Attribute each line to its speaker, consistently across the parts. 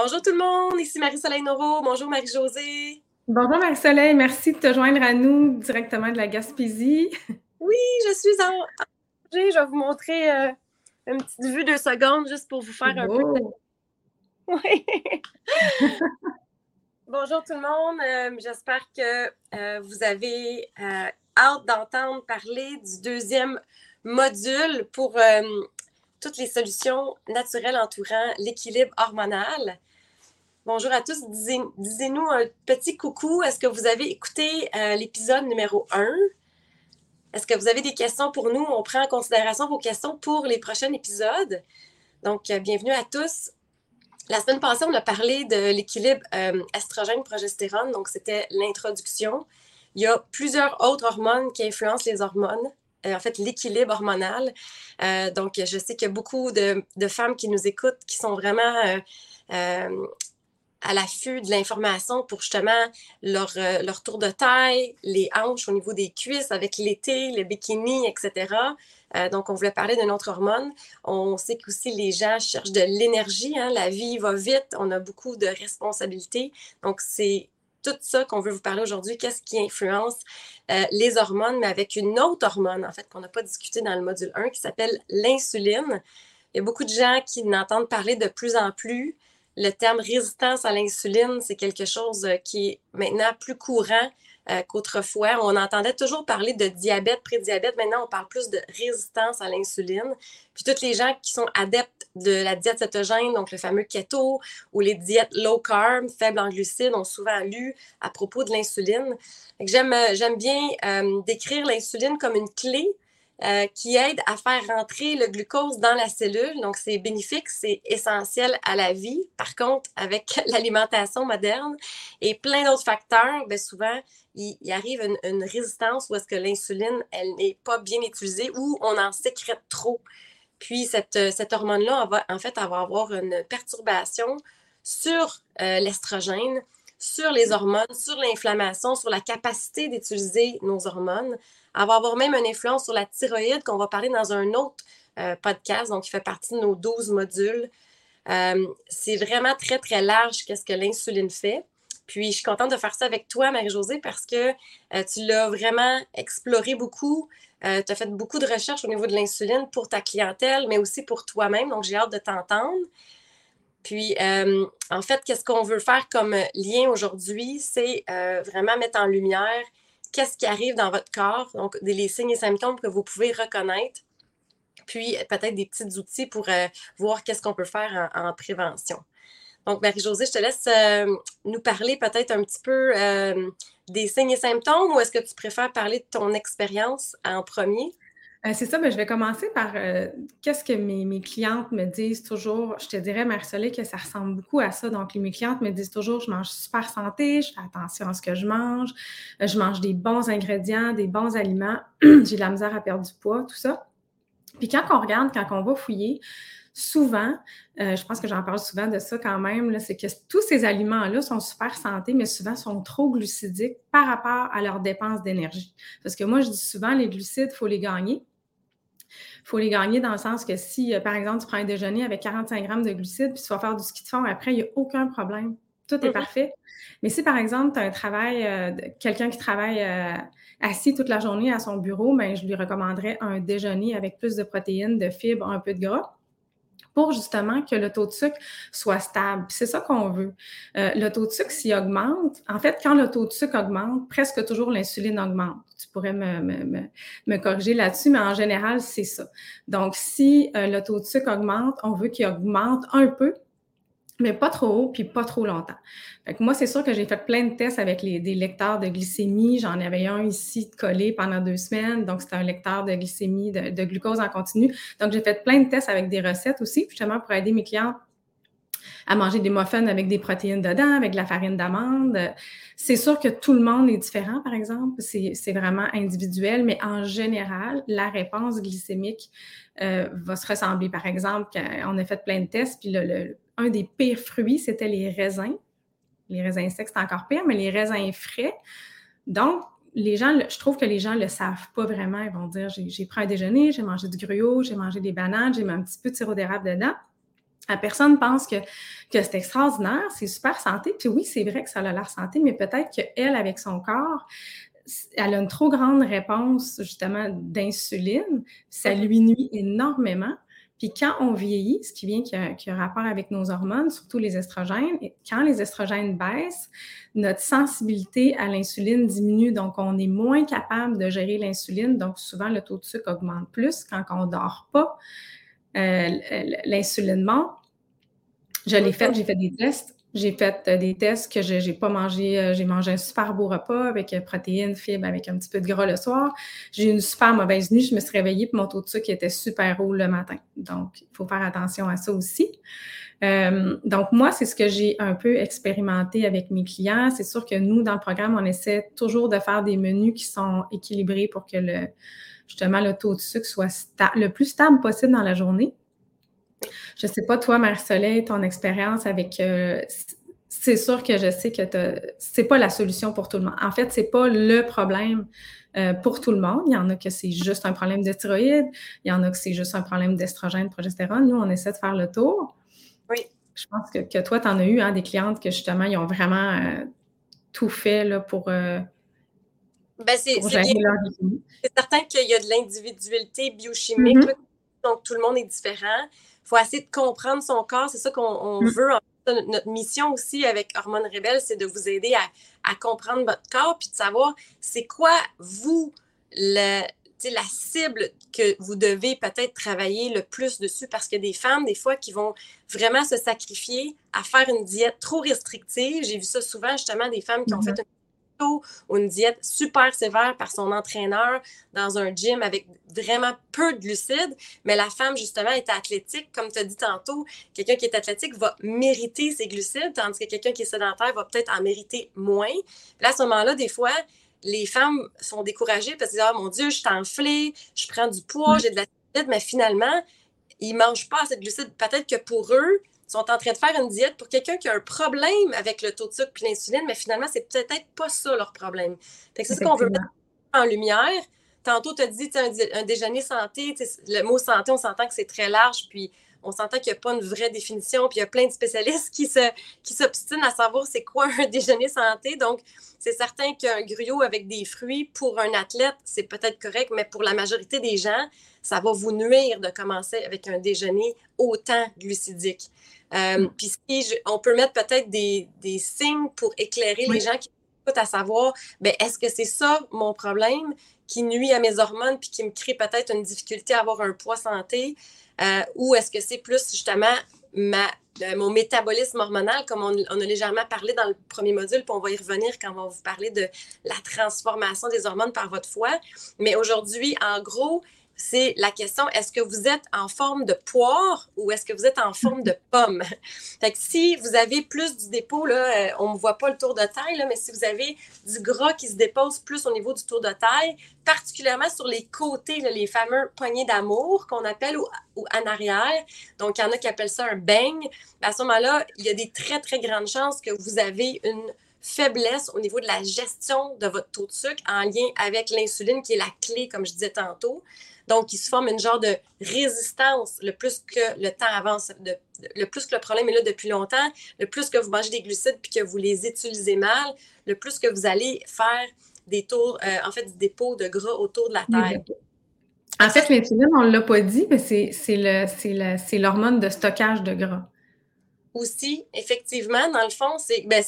Speaker 1: Bonjour tout le monde, ici Marie-Soleil Noro. Bonjour Marie-Josée.
Speaker 2: Bonjour Marie-Soleil, merci de te joindre à nous directement de la Gaspésie.
Speaker 1: Oui, je suis en. Je vais vous montrer euh, une petite vue de secondes juste pour vous faire un peu. De... Oui. Bonjour tout le monde. Euh, j'espère que euh, vous avez hâte d'entendre parler du deuxième module pour toutes les solutions naturelles entourant l'équilibre hormonal. Bonjour à tous. Disez-nous un petit coucou. Est-ce que vous avez écouté euh, l'épisode numéro 1? Est-ce que vous avez des questions pour nous? On prend en considération vos questions pour les prochains épisodes. Donc, euh, bienvenue à tous. La semaine passée, on a parlé de l'équilibre euh, estrogène-progestérone. Donc, c'était l'introduction. Il y a plusieurs autres hormones qui influencent les hormones. En fait, l'équilibre hormonal. Donc, je sais qu'il y a beaucoup de, femmes qui nous écoutent qui sont vraiment à l'affût de l'information pour justement leur, leur, tour de taille, les hanches au niveau des cuisses avec l'été, le bikini, etc. donc, on voulait parler d'une autre hormone. On sait qu'aussi les gens cherchent de l'énergie. Hein. la vie va vite, on a beaucoup de responsabilités. Donc, c'est tout ça qu'on veut vous parler aujourd'hui. Qu'est-ce qui influence euh, les hormones, mais avec une autre hormone, en fait, qu'on n'a pas discuté dans le module 1, qui s'appelle l'insuline. Il y a beaucoup de gens qui n'entendent parler de plus en plus. Le terme résistance à l'insuline, c'est quelque chose euh, qui est maintenant plus courant euh, qu'autrefois. On entendait toujours parler de diabète, prédiabète. Maintenant, on parle plus de résistance à l'insuline. Puis toutes les gens qui sont adeptes de la diète cétogène, donc le fameux keto ou les diètes low carb, faibles en glucides, ont souvent lu à propos de l'insuline. J'aime, euh, j'aime bien décrire l'insuline comme une clé euh, qui aide à faire rentrer le glucose dans la cellule. Donc, c'est bénéfique, c'est essentiel à la vie. Par contre, avec l'alimentation moderne et plein d'autres facteurs, bien souvent, il, arrive une, résistance où est-ce que l'insuline, elle n'est pas bien utilisée ou on en sécrète trop. Puis, cette, cette hormone-là, en fait, elle va avoir une perturbation sur euh, l'estrogène, sur les hormones, sur l'inflammation, sur la capacité d'utiliser nos hormones. Elle va avoir même une influence sur la thyroïde qu'on va parler dans un autre euh, podcast, donc qui fait partie de nos 12 modules. Euh, c'est vraiment très, très large qu'est-ce que l'insuline fait. Puis, je suis contente de faire ça avec toi, Marie-Josée, parce que euh, tu l'as vraiment exploré beaucoup. tu as fait beaucoup de recherches au niveau de l'insuline pour ta clientèle, mais aussi pour toi-même. Donc, j'ai hâte de t'entendre. Puis, en fait, qu'est-ce qu'on veut faire comme lien aujourd'hui? C'est vraiment mettre en lumière qu'est-ce qui arrive dans votre corps, donc les signes et symptômes que vous pouvez reconnaître, puis peut-être des petits outils pour euh, voir qu'est-ce qu'on peut faire en, prévention. Donc, Marie-Josée, je te laisse euh, nous parler peut-être un petit peu euh, des signes et symptômes ou est-ce que tu préfères parler de ton expérience en premier?
Speaker 2: Euh, c'est ça, mais je vais commencer par euh, qu'est-ce que mes, clientes me disent toujours? Je te dirais, Marie-Soleil, que ça ressemble beaucoup à ça. Donc, mes clientes me disent toujours je mange super santé, je fais attention à ce que je mange, euh, je mange des bons ingrédients, des bons aliments, j'ai de la misère à perdre du poids, tout ça. Puis quand on regarde, quand on va fouiller, souvent, je pense que j'en parle souvent de ça quand même, c'est que tous ces aliments-là sont super santé, mais souvent sont trop glucidiques par rapport à leurs dépenses d'énergie. Parce que moi, je dis souvent, les glucides, il faut les gagner. Il faut les gagner dans le sens que si, euh, par exemple, tu prends un déjeuner avec 45 grammes de glucides, puis tu vas faire du ski de fond, après, il n'y a aucun problème. Tout est mm-hmm. parfait. Mais si, par exemple, tu as un travail, euh, quelqu'un qui travaille euh, assis toute la journée à son bureau, bien, je lui recommanderais un déjeuner avec plus de protéines, de fibres, un peu de gras pour justement que le taux de sucre soit stable. C'est ça qu'on veut. Euh, le taux de sucre, s'il augmente, en fait, quand le taux de sucre augmente, presque toujours l'insuline augmente. Pourrais me, corriger là-dessus, mais en général, c'est ça. Donc, si euh, le taux de sucre augmente, on veut qu'il augmente un peu mais pas trop haut, puis pas trop longtemps. Fait moi, c'est sûr que j'ai fait plein de tests avec les, des lecteurs de glycémie. J'en avais un ici collé pendant deux semaines. Donc, c'était un lecteur de glycémie, de, glucose en continu. Donc, j'ai fait plein de tests avec des recettes aussi, justement pour aider mes clients à manger des muffins avec des protéines dedans, avec de la farine d'amande. C'est sûr que tout le monde est différent, par exemple. C'est vraiment individuel, mais en général, la réponse glycémique euh, va se ressembler. Par exemple, on a fait plein de tests, puis le un des pires fruits, c'était les raisins. Les raisins secs, c'est encore pire, mais les raisins frais. Donc, je trouve que les gens ne le savent pas vraiment. Ils vont dire j'ai pris un déjeuner, j'ai mangé du gruau, j'ai mangé des bananes, j'ai mis un petit peu de sirop d'érable dedans. La personne pense que, que c'est extraordinaire, c'est super santé. Puis oui, c'est vrai que ça a l'air santé, mais peut-être qu'elle, avec son corps, elle a une trop grande réponse justement d'insuline. Ça lui nuit énormément. Puis quand on vieillit, ce qui vient qui a, qui a rapport avec nos hormones, surtout les estrogènes, quand les estrogènes baissent, notre sensibilité à l'insuline diminue, donc on est moins capable de gérer l'insuline, donc souvent le taux de sucre augmente plus quand on ne dort pas. Euh, l'insuline monte. Je l'ai fait, j'ai fait des tests. J'ai fait euh, des tests que je n'ai pas mangé. Euh, j'ai mangé un super beau repas avec protéines, fibres, avec un petit peu de gras le soir. J'ai eu une super mauvaise nuit. Je me suis réveillée et mon taux de sucre était super haut le matin. Donc, il faut faire attention à ça aussi. donc, moi, c'est ce que j'ai un peu expérimenté avec mes clients. C'est sûr que nous, dans le programme, on essaie toujours de faire des menus qui sont équilibrés pour que le, justement le taux de sucre soit le plus stable possible dans la journée. Je ne sais pas, toi, Marie-Soleil, ton expérience avec. Euh, c'est sûr que je sais que ce n'est pas la solution pour tout le monde. En fait, ce n'est pas le problème euh, pour tout le monde. Il y en a que c'est juste un problème de thyroïde, il y en a que c'est juste un problème d'estrogène, de progestérone. Nous, on essaie de faire le tour.
Speaker 1: Oui.
Speaker 2: Je pense que, toi, tu en as eu hein, des clientes que justement, ils ont vraiment euh, tout fait là, pour
Speaker 1: ben, c'est certain qu'il y a de l'individualité biochimique, mm-hmm. donc tout le monde est différent. Il faut essayer de comprendre son corps, c'est ça qu'on mm. veut. notre mission aussi avec Hormones Rebelles, c'est de vous aider à, comprendre votre corps puis de savoir c'est quoi, vous, le, la cible que vous devez peut-être travailler le plus dessus parce qu'il y a des femmes, des fois, qui vont vraiment se sacrifier à faire une diète trop restrictive. J'ai vu ça souvent, justement, des femmes qui ont mm-hmm. fait une ou une diète super sévère par son entraîneur dans un gym avec vraiment peu de glucides, mais la femme, justement, est athlétique. Comme tu as dit tantôt, quelqu'un qui est athlétique va mériter ses glucides, tandis que quelqu'un qui est sédentaire va peut-être en mériter moins. là, à ce moment-là, des fois, les femmes sont découragées parce qu'elles disent Ah mon Dieu, je suis enflée, je prends du poids, mm. j'ai de la mais finalement, ils ne mangent pas assez de glucides. Peut-être que pour eux, sont en train de faire une diète pour quelqu'un qui a un problème avec le taux de sucre et l'insuline, mais finalement, c'est peut-être pas ça leur problème. c'est ce qu'on veut mettre en lumière. Tantôt, tu as dit un, un, déjeuner santé. Le mot santé, on s'entend que c'est très large, puis on s'entend qu'il n'y a pas une vraie définition, puis il y a plein de spécialistes qui se qui s'obstinent à savoir c'est quoi un déjeuner santé. Donc, c'est certain qu'un gruau avec des fruits, pour un athlète, c'est peut-être correct, mais pour la majorité des gens, ça va vous nuire de commencer avec un déjeuner autant glucidique. Euh, mm. Puis on peut mettre peut-être des, signes pour éclairer les gens qui écoutent à savoir, ben, est-ce que c'est ça mon problème qui nuit à mes hormones puis qui me crée peut-être une difficulté à avoir un poids santé? Euh, ou est-ce que c'est plus justement ma, mon métabolisme hormonal, comme on, on, a légèrement parlé dans le premier module, puis on va y revenir quand on va vous parler de la transformation des hormones par votre foie. Mais aujourd'hui, en gros, c'est la question est-ce que vous êtes en forme de poire ou est-ce que vous êtes en forme de pomme? Fait que si vous avez plus du dépôt, là, euh, on ne voit pas le tour de taille, là, mais si vous avez du gras qui se dépose plus au niveau du tour de taille, particulièrement sur les côtés, les fameux poignées d'amour qu'on appelle ou, en arrière, donc il y en a qui appellent ça un beigne, à ce moment-là, il y a des très, très grandes chances que vous avez une faiblesse au niveau de la gestion de votre taux de sucre en lien avec l'insuline qui est la clé, comme je disais tantôt. Donc, il se forme une genre de résistance le plus que le temps avance, le plus que le problème est là depuis longtemps, le plus que vous mangez des glucides puis que vous les utilisez mal, le plus que vous allez faire des tours, euh, en fait, du dépôt de gras autour de la terre.
Speaker 2: En fait, l'insuline, on ne l'a pas dit, mais c'est l'hormone de stockage de gras.
Speaker 1: Aussi, effectivement, dans le fond, c'est ben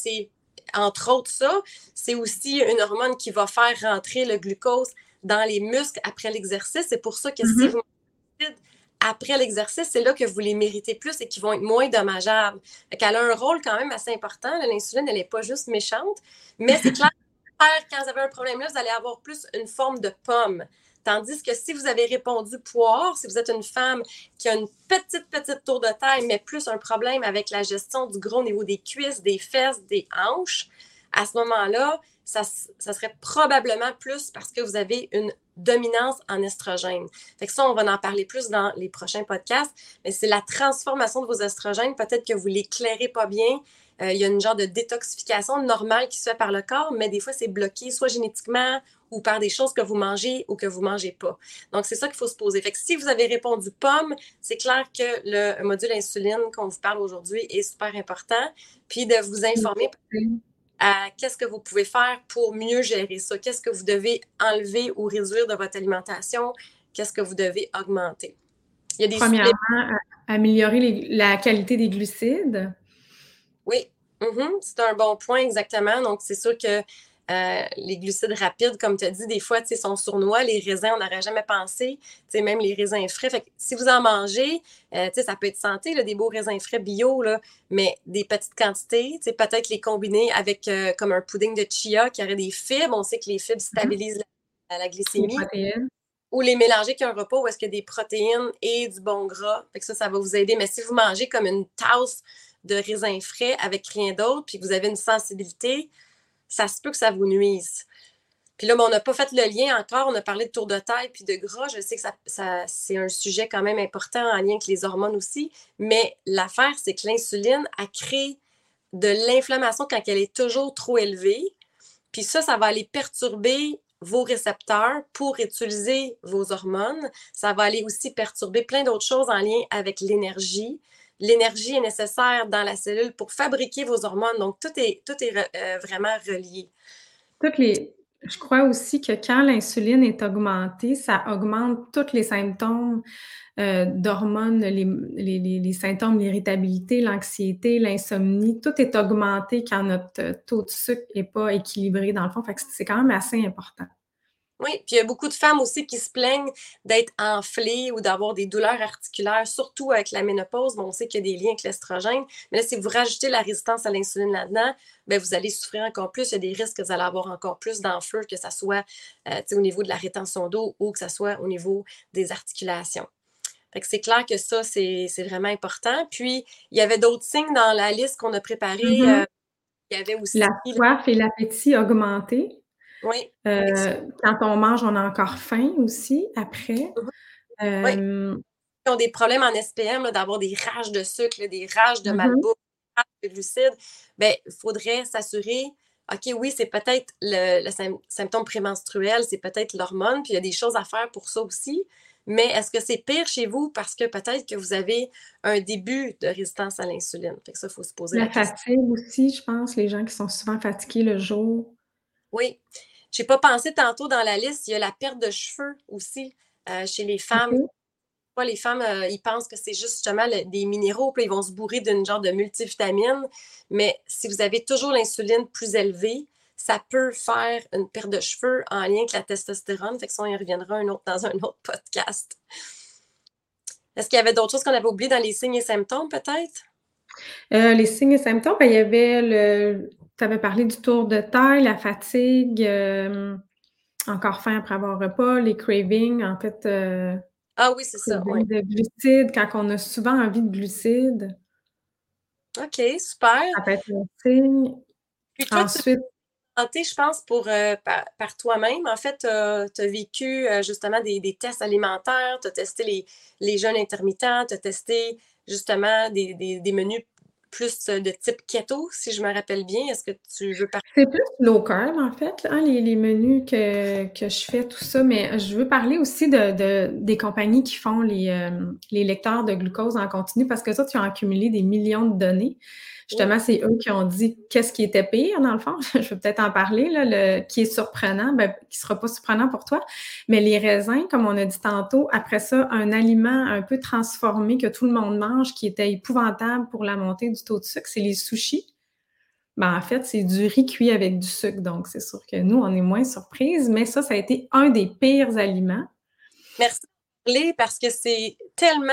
Speaker 1: entre autres ça, c'est aussi une hormone qui va faire rentrer le glucose dans les muscles après l'exercice. C'est pour ça que si mm-hmm. vous après l'exercice, c'est là que vous les méritez plus et qui vont être moins dommageables. Elle a un rôle quand même assez important. L'insuline, elle n'est pas juste méchante, mais c'est clair quand vous avez un problème là, vous allez avoir plus une forme de pomme. Tandis que si vous avez répondu poire, si vous êtes une femme qui a une petite, petite tour de taille, mais plus un problème avec la gestion du gros niveau des cuisses, des fesses, des hanches, à ce moment-là, ça, serait probablement plus parce que vous avez une dominance en estrogène. Fait que ça, on va en parler plus dans les prochains podcasts, mais c'est la transformation de vos estrogènes. Peut-être que vous l'éclairez pas bien. Euh, il y a une genre de détoxification normale qui se fait par le corps, mais des fois, c'est bloqué soit génétiquement ou par des choses que vous mangez ou que vous ne mangez pas. Donc, c'est ça qu'il faut se poser. Fait que si vous avez répondu pomme, c'est clair que le module insuline qu'on vous parle aujourd'hui est super important. Puis de vous informer qu'est-ce que vous pouvez faire pour mieux gérer ça? Qu'est-ce que vous devez enlever ou réduire de votre alimentation? Qu'est-ce que vous devez augmenter?
Speaker 2: Il y a des Premièrement, améliorer la qualité des glucides.
Speaker 1: Oui, mm-hmm. c'est un bon point, exactement. Donc, c'est sûr que euh, les glucides rapides, comme tu as dit, des fois, sont sournois. Les raisins, on n'aurait jamais pensé. Même les raisins frais. Fait si vous en mangez, euh, ça peut être santé, là, des beaux raisins frais bio, là, mais des petites quantités. Peut-être les combiner avec euh, comme un pudding de chia qui aurait des fibres. On sait que les fibres mm-hmm. stabilisent la, glycémie. ou les mélanger avec un repas où est-ce qu'il y a des protéines et du bon gras. Fait que ça, ça va vous aider. Mais si vous mangez comme une tasse de raisins frais avec rien d'autre, puis que vous avez une sensibilité, ça se peut que ça vous nuise. Puis là, on n'a pas fait le lien encore. On a parlé de tour de taille puis de gras. Je sais que ça, c'est un sujet quand même important en lien avec les hormones aussi. Mais l'affaire, c'est que l'insuline a créé de l'inflammation quand elle est toujours trop élevée. Puis ça, ça va aller perturber vos récepteurs pour utiliser vos hormones. Ça va aller aussi perturber plein d'autres choses en lien avec l'énergie, l'énergie est nécessaire dans la cellule pour fabriquer vos hormones. Donc, tout est, tout est euh, vraiment relié.
Speaker 2: Toutes les... Je crois aussi que quand l'insuline est augmentée, ça augmente tous les symptômes euh, d'hormones, les, les, les, symptômes, l'irritabilité, l'anxiété, l'insomnie. Tout est augmenté quand notre taux de sucre n'est pas équilibré dans le fond. Fait que c'est quand même assez important.
Speaker 1: Oui, puis il y a beaucoup de femmes aussi qui se plaignent d'être enflées ou d'avoir des douleurs articulaires, surtout avec la ménopause. Bon, on sait qu'il y a des liens avec l'estrogène, mais là, si vous rajoutez la résistance à l'insuline là-dedans, bien, vous allez souffrir encore plus. Il y a des risques que vous allez avoir encore plus d'enflure, que ce soit euh, au niveau de la rétention d'eau ou que ce soit au niveau des articulations. Fait que c'est clair que ça, c'est vraiment important. Puis, il y avait d'autres signes dans la liste qu'on a préparée. Mm-hmm. Euh, il y avait aussi...
Speaker 2: La soif et l'appétit augmenté.
Speaker 1: Oui.
Speaker 2: Euh, quand on mange, on a encore faim aussi après.
Speaker 1: Mm-hmm. oui. Euh, Ils ont des problèmes en SPM, d'avoir des rages de sucre, des rages de mm-hmm. malbouffe, des rages de glucides. Bien, il faudrait s'assurer OK, oui, c'est peut-être le, symptôme prémenstruel, c'est peut-être l'hormone, puis il y a des choses à faire pour ça aussi. Mais est-ce que c'est pire chez vous parce que peut-être que vous avez un début de résistance à l'insuline? Fait que ça, il faut se poser
Speaker 2: la, la fatigue aussi, je pense, les gens qui sont souvent fatigués le jour.
Speaker 1: Oui. J'ai pas pensé tantôt dans la liste, il y a la perte de cheveux aussi euh, chez les femmes. Les femmes, euh, ils pensent que c'est juste justement des minéraux, puis ils vont se bourrer d'une genre de multivitamine. Mais si vous avez toujours l'insuline plus élevée, ça peut faire une perte de cheveux en lien avec la testostérone. Fait que ça, on y reviendra un autre, dans un autre podcast. Est-ce qu'il y avait d'autres choses qu'on avait oubliées dans les signes et symptômes, peut-être?
Speaker 2: Euh, les signes et symptômes, ben, il y avait le, tu avais parlé du tour de taille, la fatigue, euh, encore faim après avoir repas, les cravings, en fait.
Speaker 1: Euh, ah oui, c'est ça. Oui.
Speaker 2: De glucides, quand on a souvent envie de glucides.
Speaker 1: OK, super.
Speaker 2: Ça peut être un signe. Ensuite.
Speaker 1: je pense, pour, euh, par, toi-même. En fait, tu as, vécu justement des, tests alimentaires, tu as testé les, les jeûnes intermittents, tu as testé justement des, des menus plus de type keto, si je me rappelle bien. Est-ce que tu veux parler?
Speaker 2: C'est plus low carb, en fait, hein, les, menus que, je fais, tout ça. Mais je veux parler aussi de, des compagnies qui font les, euh, les lecteurs de glucose en continu parce que ça, tu as accumulé des millions de données. Justement, c'est eux qui ont dit qu'est-ce qui était pire, dans le fond. Je vais peut-être en parler, là, le, qui est surprenant, ben, qui ne sera pas surprenant pour toi. Mais les raisins, comme on a dit tantôt, après ça, un aliment un peu transformé que tout le monde mange, qui était épouvantable pour la montée du taux de sucre, c'est les sushis. Ben, en fait, c'est du riz cuit avec du sucre. Donc, c'est sûr que nous, on est moins surprise, mais ça, ça a été un des pires aliments.
Speaker 1: Merci parce que c'est tellement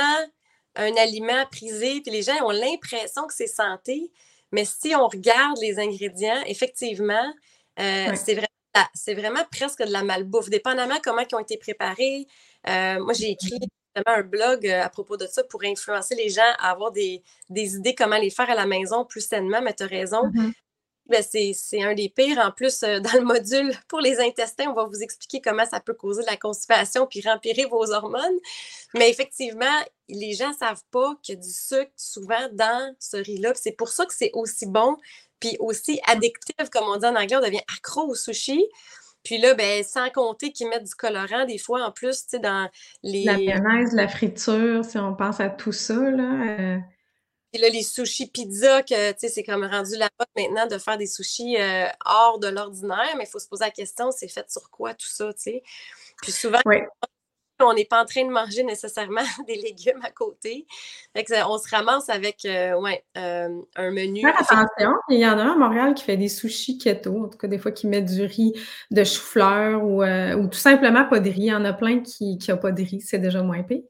Speaker 1: un aliment prisé, puis les gens ont l'impression que c'est santé, mais si on regarde les ingrédients, effectivement, euh, c'est vraiment, vraiment presque de la malbouffe, dépendamment comment ils ont été préparés. Euh, moi, j'ai écrit un blog euh, à propos de ça pour influencer les gens à avoir des, idées comment les faire à la maison plus sainement, mais tu as raison. Mm-hmm. C'est un des pires. En plus, euh, dans le module pour les intestins, on va vous expliquer comment ça peut causer de la constipation puis rempirer vos hormones. Mais effectivement, les gens ne savent pas qu'il y a du sucre souvent dans ce riz-là. C'est pour ça que c'est aussi bon puis aussi addictif, comme on dit en anglais, on devient accro au sushi. Puis là, ben, sans compter qu'ils mettent du colorant, des fois, en plus, tu sais, dans les...
Speaker 2: La mayonnaise, la friture, si on pense à tout ça, là... Euh,
Speaker 1: puis là, les sushis pizza, que tu sais, c'est comme rendu la mode maintenant de faire des sushis euh, hors de l'ordinaire, mais il faut se poser la question, c'est fait sur quoi tout ça, tu sais? Puis souvent, on n'est pas en train de manger nécessairement des légumes à côté. Fait que, on se ramasse avec euh, ouais, euh, un menu.
Speaker 2: Faire attention, il y en a un à Montréal qui fait des sushis keto, en tout cas des fois qui met du riz de chou-fleur ou, ou, tout simplement pas de riz. Il y en a plein qui n'ont pas de riz, c'est déjà moins pire.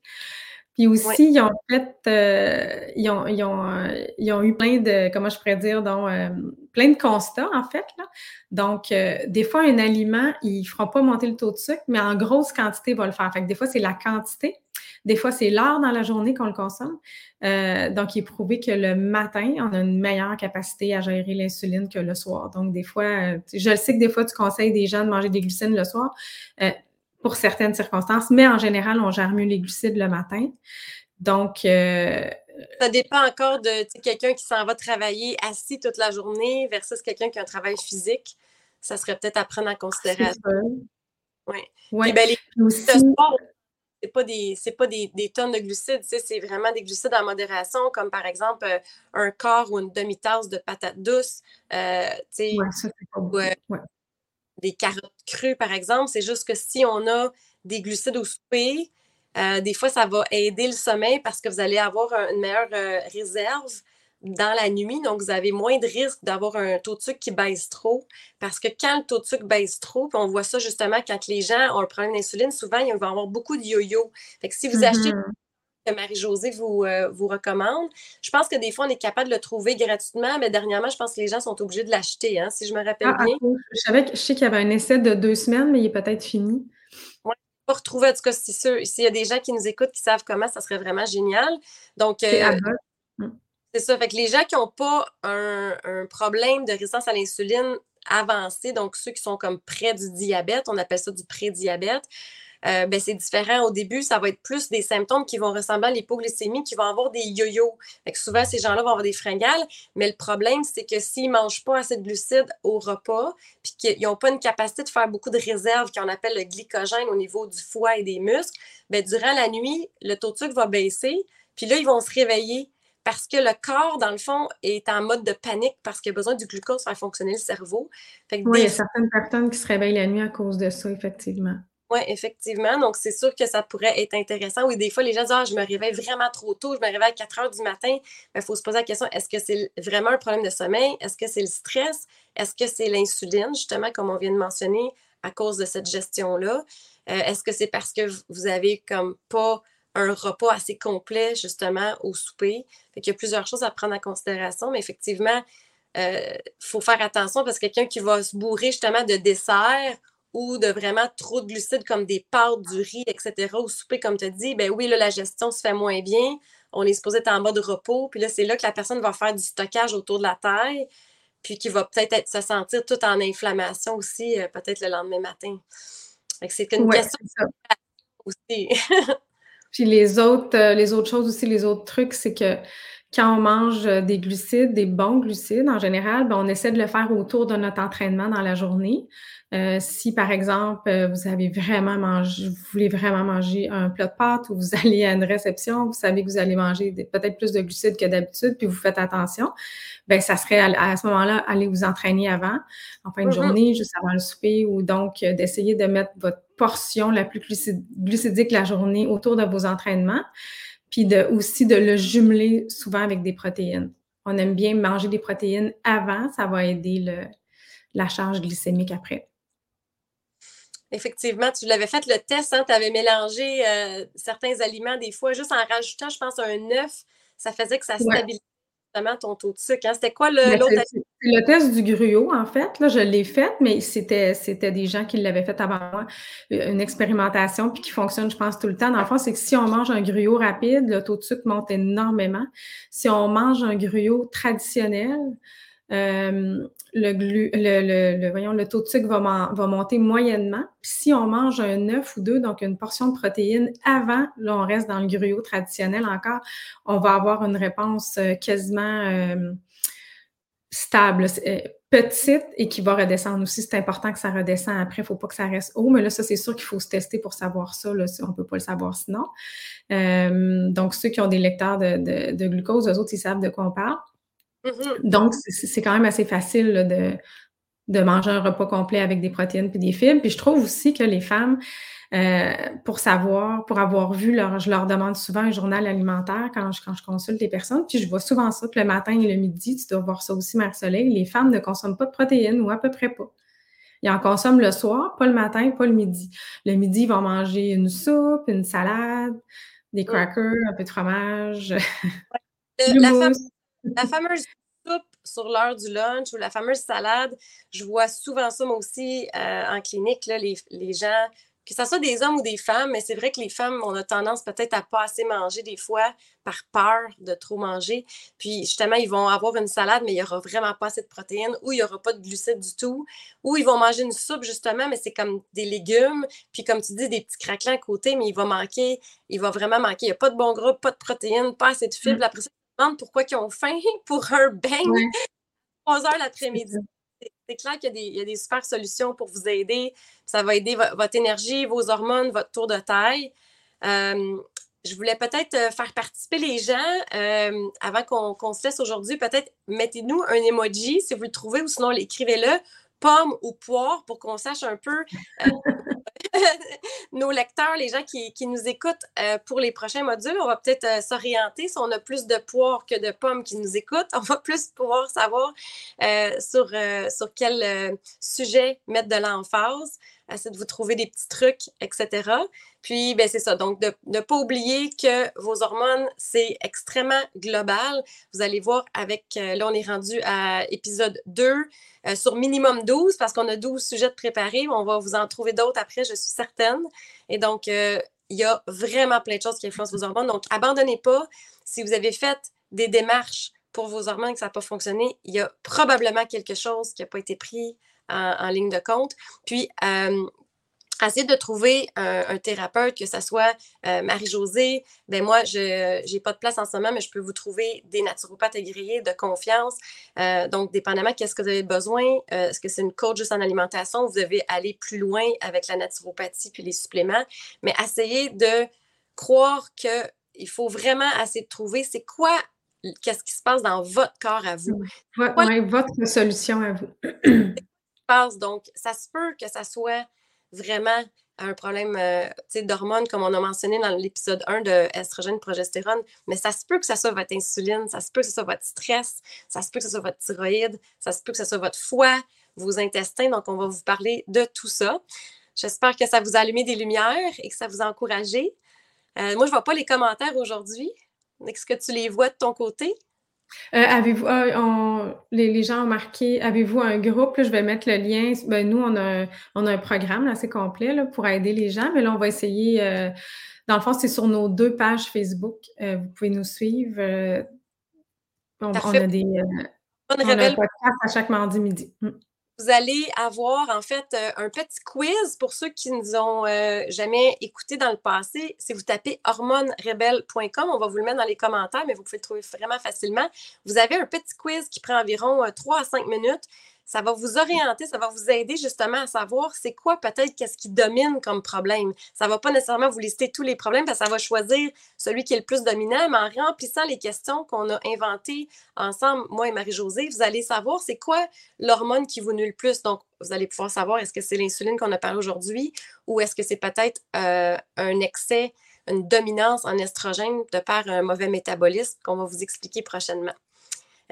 Speaker 2: Puis aussi, ils ont fait, euh, ils, ont, ils, ont, euh, ils, ont, eu plein de, comment je pourrais dire, donc, euh, plein de constats, en fait. Là. Donc, des fois, un aliment, ils ne feront pas monter le taux de sucre, mais en grosse quantité, ils vont le faire. Fait que des fois, c'est la quantité. Des fois, c'est l'heure dans la journée qu'on le consomme. donc, il est prouvé que le matin, on a une meilleure capacité à gérer l'insuline que le soir. Donc, des fois, je sais que des fois, tu conseilles des gens de manger des glucides le soir pour certaines circonstances, mais en général, on gère mieux les glucides le matin. Donc, euh,
Speaker 1: ça dépend encore de quelqu'un qui s'en va travailler assis toute la journée versus quelqu'un qui a un travail physique. Ça serait peut-être à prendre en considération. Oui. Ouais. Ben, les c'est pas des pas des, tonnes de glucides, c'est vraiment des glucides en modération, comme par exemple euh, un quart ou une demi-tasse de patates douces. Euh, ouais, ça, des carottes crues, par exemple. C'est juste que si on a des glucides au souper, euh, des fois, ça va aider le sommeil parce que vous allez avoir une meilleure euh, réserve dans la nuit. Donc, vous avez moins de risque d'avoir un taux de sucre qui baisse trop. Parce que quand le taux de sucre baisse trop, on voit ça justement quand les gens ont un problème d'insuline, souvent, ils vont avoir beaucoup de yo-yo. Fait que si vous achetez mm-hmm que Marie-Josée vous, euh, vous recommande. Je pense que des fois, on est capable de le trouver gratuitement, mais dernièrement, je pense que les gens sont obligés de l'acheter, hein, si je me rappelle ah, bien.
Speaker 2: Je, savais je sais qu'il y avait un essai de deux semaines, mais il est peut-être fini.
Speaker 1: Oui, pas retrouver, en tout cas, S'il y a des gens qui nous écoutent, qui savent comment, ça serait vraiment génial. Donc, euh, mm. c'est ça. Fait que les gens qui n'ont pas un, un, problème de résistance à l'insuline avancé, donc ceux qui sont comme près du diabète, on appelle ça du prédiabète, euh, ben, c'est différent. Au début, ça va être plus des symptômes qui vont ressembler à l'hypoglycémie, qui vont avoir des yo-yo. souvent, ces gens-là vont avoir des fringales, mais le problème, c'est que s'ils ne mangent pas assez de glucides au repas, puis qu'ils n'ont pas une capacité de faire beaucoup de réserves qu'on appelle le glycogène au niveau du foie et des muscles, ben, durant la nuit, le taux de sucre va baisser, puis là, ils vont se réveiller parce que le corps, dans le fond, est en mode de panique parce qu'il a besoin du glucose pour faire fonctionner le cerveau.
Speaker 2: oui, il y a certaines personnes qui se réveillent la nuit à cause de ça, effectivement.
Speaker 1: Oui, effectivement. Donc, c'est sûr que ça pourrait être intéressant. Oui, des fois, les gens disent Ah, je me réveille vraiment trop tôt, je me réveille à 4 heures du matin. Il faut se poser la question est-ce que c'est vraiment un problème de sommeil? Est-ce que c'est le stress? Est-ce que c'est l'insuline, justement, comme on vient de mentionner, à cause de cette gestion-là? Euh, Est-ce que c'est parce que vous avez comme pas un repas assez complet, justement, au souper? Fait qu'il y a plusieurs choses à prendre en considération, mais effectivement, il euh, faut faire attention parce que quelqu'un qui va se bourrer, justement, de dessert ou de vraiment trop de glucides comme des pâtes, du riz, etc. au souper, comme tu as dit, ben oui, là, la gestion se fait moins bien. On est supposé être en mode repos. Puis là, c'est là que la personne va faire du stockage autour de la taille, puis qui va peut-être se sentir tout en inflammation aussi, euh, peut-être le lendemain matin. C'est une question
Speaker 2: aussi. puis les autres, euh, les autres choses aussi, les autres trucs, c'est que quand on mange euh, des glucides, des bons glucides en général, ben, on essaie de le faire autour de notre entraînement dans la journée. Euh, si, par exemple, euh, vous avez vraiment mangé, vous voulez vraiment manger un plat de pâtes ou vous allez à une réception, vous savez que vous allez manger peut-être plus de glucides que d'habitude, puis vous faites attention, ben ça serait à, ce moment-là, aller vous entraîner avant, en fin de mm-hmm. journée, juste avant le souper, ou donc euh, d'essayer de mettre votre portion la plus glucidique la journée autour de vos entraînements, puis de, aussi de le jumeler souvent avec des protéines. On aime bien manger des protéines avant, ça va aider le, la charge glycémique après.
Speaker 1: Effectivement, tu l'avais fait le test, hein, tu avais mélangé euh, certains aliments des fois, juste en rajoutant, je pense, un œuf, ça faisait que ça stabilisait ton taux de sucre. Hein. C'était quoi l'autre
Speaker 2: C'est le test du gruau, en fait. Là, je l'ai fait, mais c'était des gens qui l'avaient fait avant moi, une expérimentation, puis qui fonctionne, je pense, tout le temps. Dans le fond, c'est que si on mange un gruau rapide, le taux de sucre monte énormément. Si on mange un gruau traditionnel, le, le, voyons, le taux de sucre va, va monter moyennement. Puis si on mange un œuf ou deux, donc une portion de protéines avant, là, on reste dans le gruau traditionnel encore, on va avoir une réponse quasiment stable petite et qui va redescendre aussi. C'est important que ça redescende après. Il ne faut pas que ça reste haut. Mais là, ça, c'est sûr qu'il faut se tester pour savoir ça. Là, on ne peut pas le savoir sinon. Euh, donc, ceux qui ont des lecteurs de, glucose, eux autres, ils savent de quoi on parle. Mm-hmm. Donc, c'est quand même assez facile de, de manger un repas complet avec des protéines et des fibres. Puis je trouve aussi que les femmes, euh, pour savoir, pour avoir vu, leur, je leur demande souvent un journal alimentaire quand je, quand je consulte les personnes. Puis je vois souvent ça que le matin et le midi, tu dois voir ça aussi, Marie-Soleil, les femmes ne consomment pas de protéines ou à peu près pas. Ils en consomment le soir, pas le matin, pas le midi. Le midi, ils vont manger une soupe, une salade, des crackers, un peu de fromage.
Speaker 1: la, fameuse soupe sur l'heure du lunch ou la fameuse salade, je vois souvent ça moi aussi euh, en clinique, là, les, les gens que ce soit des hommes ou des femmes, mais c'est vrai que les femmes, on a tendance peut-être à pas assez manger des fois par peur de trop manger. Puis justement, ils vont avoir une salade, mais il n'y aura vraiment pas assez de protéines, ou il n'y aura pas de glucides du tout, ou ils vont manger une soupe justement, mais c'est comme des légumes, puis comme tu dis, des petits craquelins à côté, mais il va manquer, il va vraiment manquer. Il n'y a pas de bon gras, pas de protéines, pas assez de fibres. Mm. Après ça, ils demandent pourquoi ils ont faim pour un beigne 3 heures l'après-midi c'est clair qu'il y, a des super solutions pour vous aider. Ça va aider votre énergie, vos hormones, votre tour de taille. Euh, je voulais peut-être euh, faire participer les gens euh, avant qu'on se laisse aujourd'hui. Peut-être mettez-nous un emoji si vous le trouvez ou sinon écrivez-le, pomme ou poire, pour qu'on sache un peu nos lecteurs, les gens qui, nous écoutent euh, pour les prochains modules, on va peut-être euh, s'orienter. Si on a plus de poires que de pommes qui nous écoutent, on va plus pouvoir savoir euh, sur, sur quel sujet mettre de l'emphase. Essayer de vous trouver des petits trucs, etc. Puis, ben, c'est ça. Donc, de ne pas oublier que vos hormones, c'est extrêmement global. Vous allez voir avec, là, on est rendu à épisode 2 sur minimum 12 parce qu'on a 12 sujets de préparés. On va vous en trouver d'autres après, je suis certaine. Et donc, il y a vraiment plein de choses qui influencent vos hormones. Donc, abandonnez pas. Si vous avez fait des démarches pour vos hormones et que ça n'a pas fonctionné, il y a probablement quelque chose qui n'a pas été pris en, ligne de compte. Puis, euh, essayer de trouver un, thérapeute, que ce soit euh, Marie-Josée. Ben moi, je n'ai pas de place en ce moment, mais je peux vous trouver des naturopathes agréés de confiance. Euh, donc, dépendamment qu'est-ce que vous avez besoin, est-ce que c'est une coach juste en alimentation, vous devez aller plus loin avec la naturopathie puis les suppléments. Mais essayez de croire qu'il faut vraiment essayer de trouver c'est quoi qu'est-ce qui se passe dans votre corps à vous.
Speaker 2: votre solution à vous.
Speaker 1: Donc, ça se peut que ça soit vraiment un problème euh, d'hormones, comme on a mentionné dans l'épisode 1 de estrogène, progestérone, mais ça se peut que ça soit votre insuline, ça se peut que ce soit votre stress, ça se peut que ce soit votre thyroïde, ça se peut que ce soit votre foie, vos intestins. Donc, on va vous parler de tout ça. J'espère que ça vous a allumé des lumières et que ça vous a encouragé. Euh, moi, je ne vois pas les commentaires aujourd'hui. Est-ce que tu les vois de ton côté?
Speaker 2: Euh, avez-vous, ah, les, gens ont marqué, avez-vous un groupe? je vais mettre le lien. Ben, nous, on a, on a un programme assez complet là, pour aider les gens, mais là, on va essayer. Euh, dans le fond, c'est sur nos deux pages Facebook. Euh, vous pouvez nous suivre. on, a des. on a un podcast à chaque mardi midi.
Speaker 1: Vous allez avoir en fait euh, un petit quiz pour ceux qui nous ont euh, jamais écouté dans le passé. Si vous tapez hormonerebelle.com, on va vous le mettre dans les commentaires, mais vous pouvez le trouver vraiment facilement. Vous avez un petit quiz qui prend environ 3 euh, à 5 minutes ça va vous orienter, ça va vous aider justement à savoir c'est quoi peut-être qu'est-ce qui domine comme problème. Ça ne va pas nécessairement vous lister tous les problèmes, parce que ça va choisir celui qui est le plus dominant, mais en remplissant les questions qu'on a inventées ensemble, moi et Marie-Josée, vous allez savoir c'est quoi l'hormone qui vous nuit le plus. Donc, vous allez pouvoir savoir est-ce que c'est l'insuline qu'on a parlé aujourd'hui ou est-ce que c'est peut-être euh, un excès, une dominance en estrogène de par un mauvais métabolisme qu'on va vous expliquer prochainement.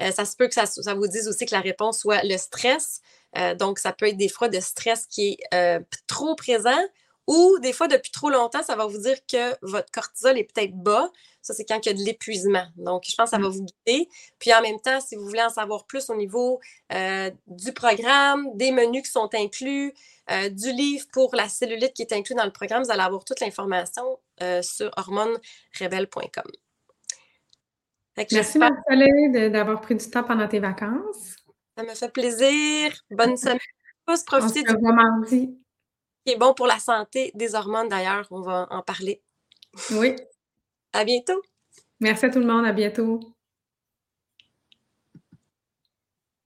Speaker 1: Euh, ça se peut que ça, vous dise aussi que la réponse soit le stress. Euh, donc, ça peut être des fois de stress qui est euh, trop présent ou des fois, depuis trop longtemps, ça va vous dire que votre cortisol est peut-être bas. Ça, c'est quand il y a de l'épuisement. Donc, je pense que ça va mmh. vous guider. Puis en même temps, si vous voulez en savoir plus au niveau du programme, des menus qui sont inclus, du livre pour la cellulite qui est inclus dans le programme, vous allez avoir toute l'information sur hormonerebelle.com.
Speaker 2: Merci, Marcelin, d'avoir pris du temps pendant tes vacances.
Speaker 1: Ça me fait plaisir. Bonne semaine. Tous profiter
Speaker 2: du mardi.
Speaker 1: qui est bon pour la santé des hormones d'ailleurs. On va en parler.
Speaker 2: Oui.
Speaker 1: À bientôt.
Speaker 2: Merci à tout le monde. À bientôt.